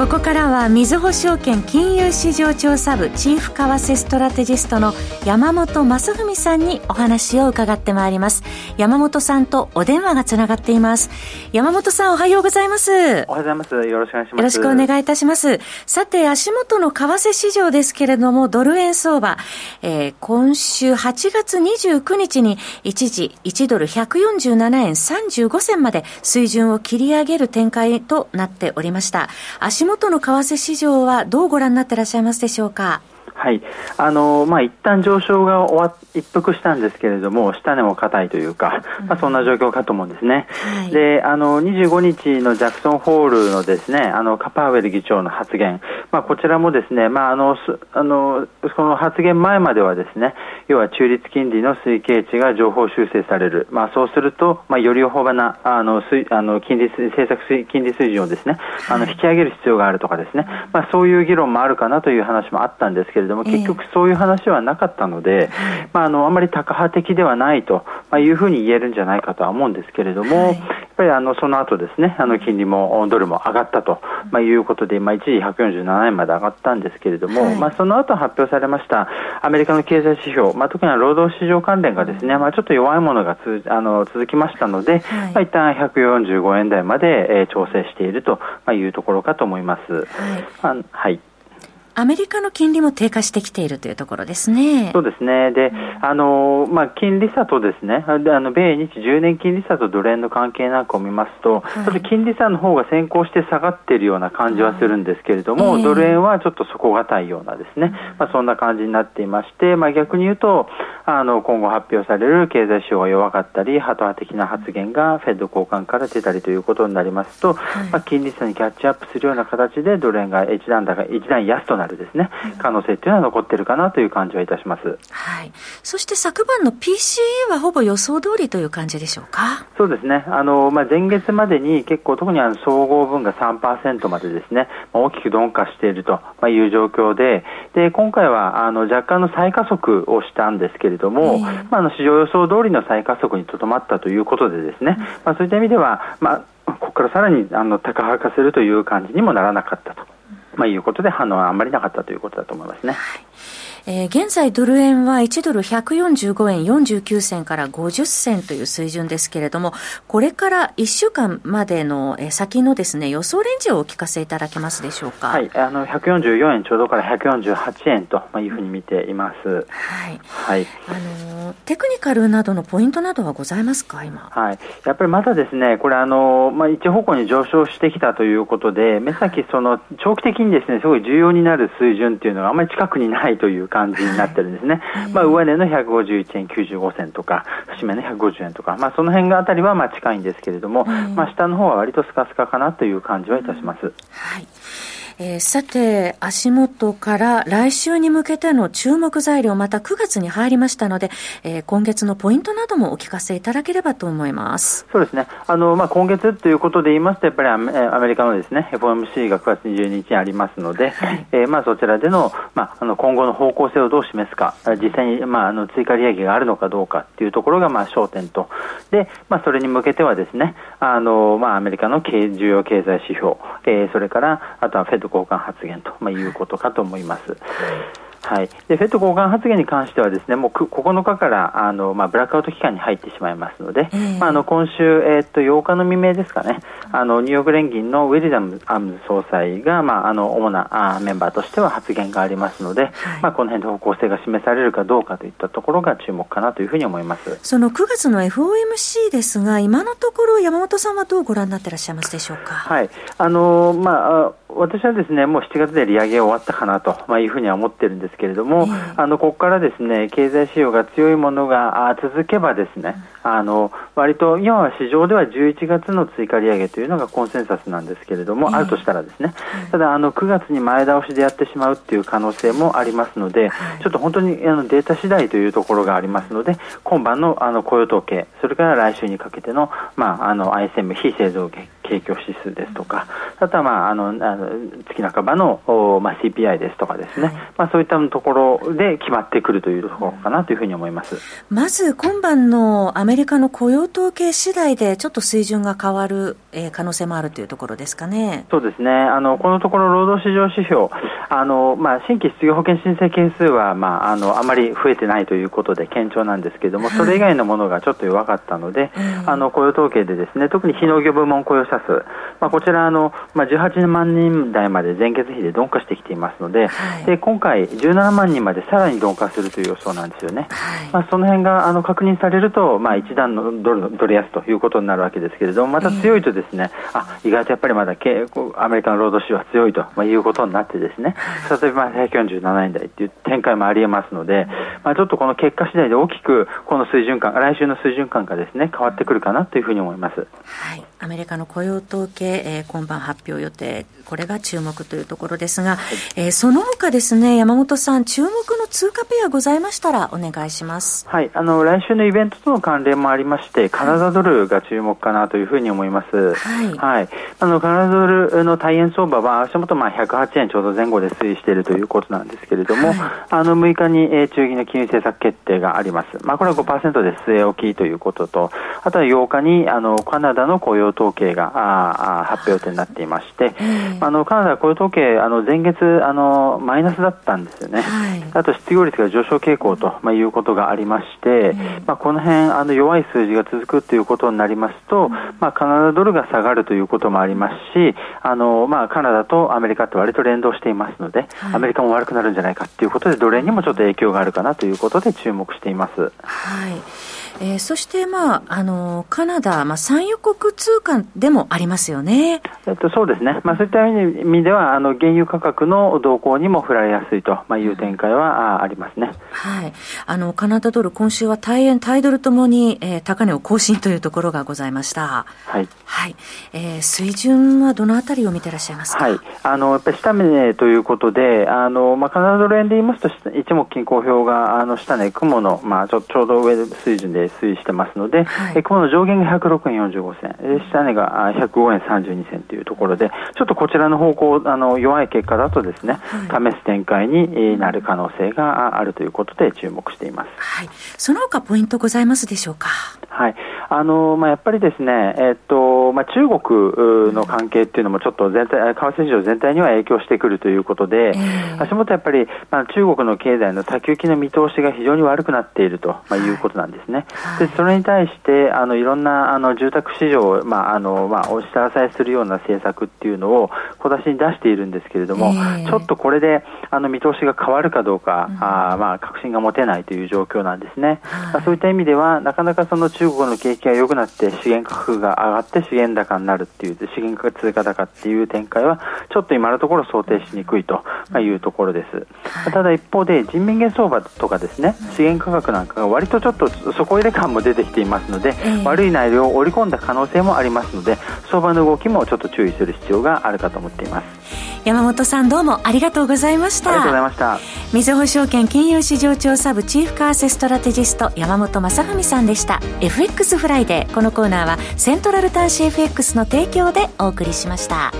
ここからはみずほ証券金融市場調査部チーフ為替ストラテジストの山本雅文さんにお話を伺ってまいります。山本さんとお電話がつながっています。山本さんおはようございます。おはようございます。よろしくお願いします。よろしくお願いいたします。さて足元の為替市場ですけれどもドル円相場、えー、今週8月29日に一時1ドル147円35銭まで水準を切り上げる展開となっておりました。足元の為替市場はどうご覧になっていらっしゃいますでしょうか？はい、あのまあ一旦上昇が終わ一服したんですけれども、下値も硬いというか、まあ、そんな状況かと思うんですね。はい、で、あの25日のジャクソンホールのですね、あのカパーウェル議長の発言、まあこちらもですね、まああのあのその発言前まではですね、要は中立金利の推計値が情報修正される、まあそうすると、まあより大幅なあのあの金利政策金利水準をですね、あの引き上げる必要があるとかですね、まあそういう議論もあるかなという話もあったんですけれども、結局そういう話はなかったので、まあ、あのあまりタカ派的ではないというふうに言えるんじゃないかとは思うんですけれども、はい、やっぱりあのその後ですね、あの金利もドルも上がったと、まあ、いうことで、まあ、一時147円まで上がったんですけれども、はい、まあ、その後発表されましたアメリカの経済指標、まあ、特には労働市場関連がですね、まあ、ちょっと弱いものがつあの続きましたので、はい。まあ、一旦145円台まで、えー、調整しているというところかと思います。はい、まあはいアメリカの金利も低下してきているというところですね。そうですね。で、あの、まあ、金利差とですね、あの、米日10年金利差とドル円の関係なんかを見ますと、はい、金利差の方が先行して下がっているような感じはするんですけれども、ドル円はちょっと底堅いようなですね、まあ、そんな感じになっていまして、まあ、逆に言うと、あの、今後発表される経済指標が弱かったり、ハト派的な発言がフェッド交換から出たりということになりますと、はい、まあ、金利差にキャッチアップするような形でドル円が一段高、一段安となるですね、可能性というのは残っているかなという感じはいたします。はい。そして昨晩の PCE はほぼ予想通りという感じでしょうか？そうですね。あのまあ前月までに結構特にあの総合分が3%までですね、まあ、大きく鈍化しているという状況で、で今回はあの若干の再加速をしたんですけれども、えー、まああの市場予想通りの再加速にとどまったということでですね、うん、まあそういった意味ではまあここからさらにあの高派化するという感じにもならなかったと。まあ、いうことで反応はあんまりなかったということだと思いますね。はいえー、現在ドル円は1ドル145円49銭から50銭という水準ですけれども、これから1週間までの先のですね、予想レンジをお聞かせいただけますでしょうか？はい、あの、144円ちょうどから148円というふうに見ています。はい。はい。あの、テクニカルなどのポイントなどはございますか、今？はい。やっぱりまだですね、これあの、まあ、一方向に上昇してきたということで、目先その、長期的にですね、すごい重要になる水準っていうのがあまり近くにないという感じになってるんですね。はい、まあ、上値の151円95銭とか、節目の150円とか、まあ、その辺があたりはまあ近いんですけれども、まあ、下の方は割とスカスカかなという感じはいたします。はいえー、さて、足元から来週に向けての注目材料、また9月に入りましたので、えー、今月のポイントなどもお聞かせいただければと思います。そうですね。あの、まあ、今月ということで言いますと、やっぱりアメリカのですね、FOMC が9月22日にありますので、はい、えー、まあ、そちらでの、まあ、あの、今後の方向性をどう示すか、実際に、まあ、あの、追加利上げがあるのかどうかっていうところが、まあ、焦点と。で、まあ、それに向けてはですね、あの、まあ、アメリカの重要経済指標、えー、それから、あとはフェッド交換発言と、まあ、いうことかと思います。はい、でフェット交換発言に関してはですねもう9日からあの、まあ、ブラックアウト期間に入ってしまいますので、えー、まあ、あの今週、えー、っと8日の未明ですかね。あのニューヨーク連銀のウィリアムアムズ総裁が、まあ、あの主なあメンバーとしては発言がありますので、はい、まあ、この辺で方向性が示されるかどうかといったところが注目かなというふうに思います。その9月の FOMC ですが今のところ山本さんはどうご覧になっていらっしゃいますでしょうか？はい。あのまあ私はですねもう7月で利上げ終わったかなと、まあ、いうふうには思ってるんですけれども、あのここからですね経済指標が強いものが続けばですね、あの割と今は市場では11月の追加利上げというのがコンセンサスなんですけれども、あるとしたらですね、ただあの9月に前倒しでやってしまうっていう可能性もありますので、ちょっと本当にあのデータ次第というところがありますので、今晩のあの雇用統計、それから来週にかけてのまああの ISM 非製造業景況指数ですとか、あとは、まあ、あのあの月半ばの、まあ、CPI ですとかですね、はい、まあ、そういったところで決まってくるというところかなというふうに思います。まず今晩のアメリカの雇用統計次第で、ちょっと水準が変わる、えー、可能性もあるというところですかね。そうですね。あのこのところ労働市場指標あの、まあ、新規失業保険申請件数は、まあ、あのあまり増えてないということで堅調なんですけれども、それ以外のものがちょっと弱かったので、あの雇用統計でですね特に非農業部門雇用者数、まあ、こちらあの、まあ、18万人台まで前月比で鈍化してきていますのではい、で今回、17万人までさらに鈍化するという予想なんですよね、はい、まあ、その辺があの確認されると、まあ、一段のドルドル安ということになるわけですけれども、また強いとですね、えー、あ意外とやっぱりまだアメリカの労働市場は強いと、まあ、いうことになってですね、例えば147円台という展開もありえますので、まあ、ちょっとこの結果次第で大きくこの水準感、来週の水準感がですね変わってくるかなというふうに思います。はい。アメリカの雇用統計、えー、今晩発表予定、これが注目というところですが、はい、えー、その他ですね、山本さん、注目の通貨ペアございましたら、お願いします。はい、あの、来週のイベントとの関連もありまして、カナダドルが注目かなというふうに思います。はい。はい。あの、カナダドルの大円相場は、足元、まあ、108円ちょうど前後で推移しているということなんですけれども、はい、あの、6日に、えー、中銀の金融政策決定があります。まあ、これは5%で据え置きということと、あとは8日に、あの、カナダの雇用統計があ発表予定になっていまして、あのカナダは雇用統計、あの前月あの、マイナスだったんですよね、はい、あと失業率が上昇傾向と、まあ、いうことがありまして、まあ、この辺あの弱い数字が続くということになりますと、まあ、カナダドルが下がるということもありますし、あのまあ、カナダとアメリカって割と連動していますので、はい、アメリカも悪くなるんじゃないかということで、ドル円にもちょっと影響があるかなということで注目しています。はいえー、そして、まあ、あのカナダ、まあ、産油国通貨でもありますよね、えっと、そうですね、まあ、そういった意味ではあの原油価格の動向にも振られやすいという展開はありますね、はい、あのカナダドル、今週は大円、タイドルともに、えー、高値を更新というところがございました、はい。はい。えー、水準はどのあたりを見てらっしゃいますか、はい、あのやっぱり下値ということで、あのまあ、カナダドル円で言いますと、一目金公表があの下値、雲の、まあ、ちょちょうど上水準で推移してますので、はい、この上限が106円45銭、下値が105円32銭というところで、ちょっとこちらの方向、あの弱い結果だとですね、はい、試す展開になる可能性があるということで注目しています。はい、その他ポイントございますでしょうか？はい、あのまあやっぱりですね、えっとまあ中国の関係っていうのもちょっと全体為替市場全体には影響してくるということで、えー、足元やっぱりまあ中国の経済の先行きの見通しが非常に悪くなっているとまあいうことなんですね。はい、でそれに対してあのいろんなあの住宅市場をまああのまあ押し下さえするような政策っていうのを小出しに出しているんですけれども、えー、ちょっとこれであの見通しが変わるかどうか、うん、あまあ確信が持てないという状況なんですね。はい、そういった意味ではなかなかその中国の景気が良くなって資源価格が上がって資源高になるっていう資源価格通貨高っていう展開はちょっと今のところ想定しにくいというところです。ただ一方で人民元相場とかですね資源価格なんかが割とちょっと底入れ感も出てきていますので、えー、悪い内容を織り込んだ可能性もありますので相場の動きもちょっと注意する必要があるかと思っています山本さんどうもありがとうございました。ありがとうございました。みずほ証券金融市場調査部チーフ為替ストラテジスト山本雅文さんでした。FX フライデー。このコーナーはセントラル短資 FX の提供でお送りしました。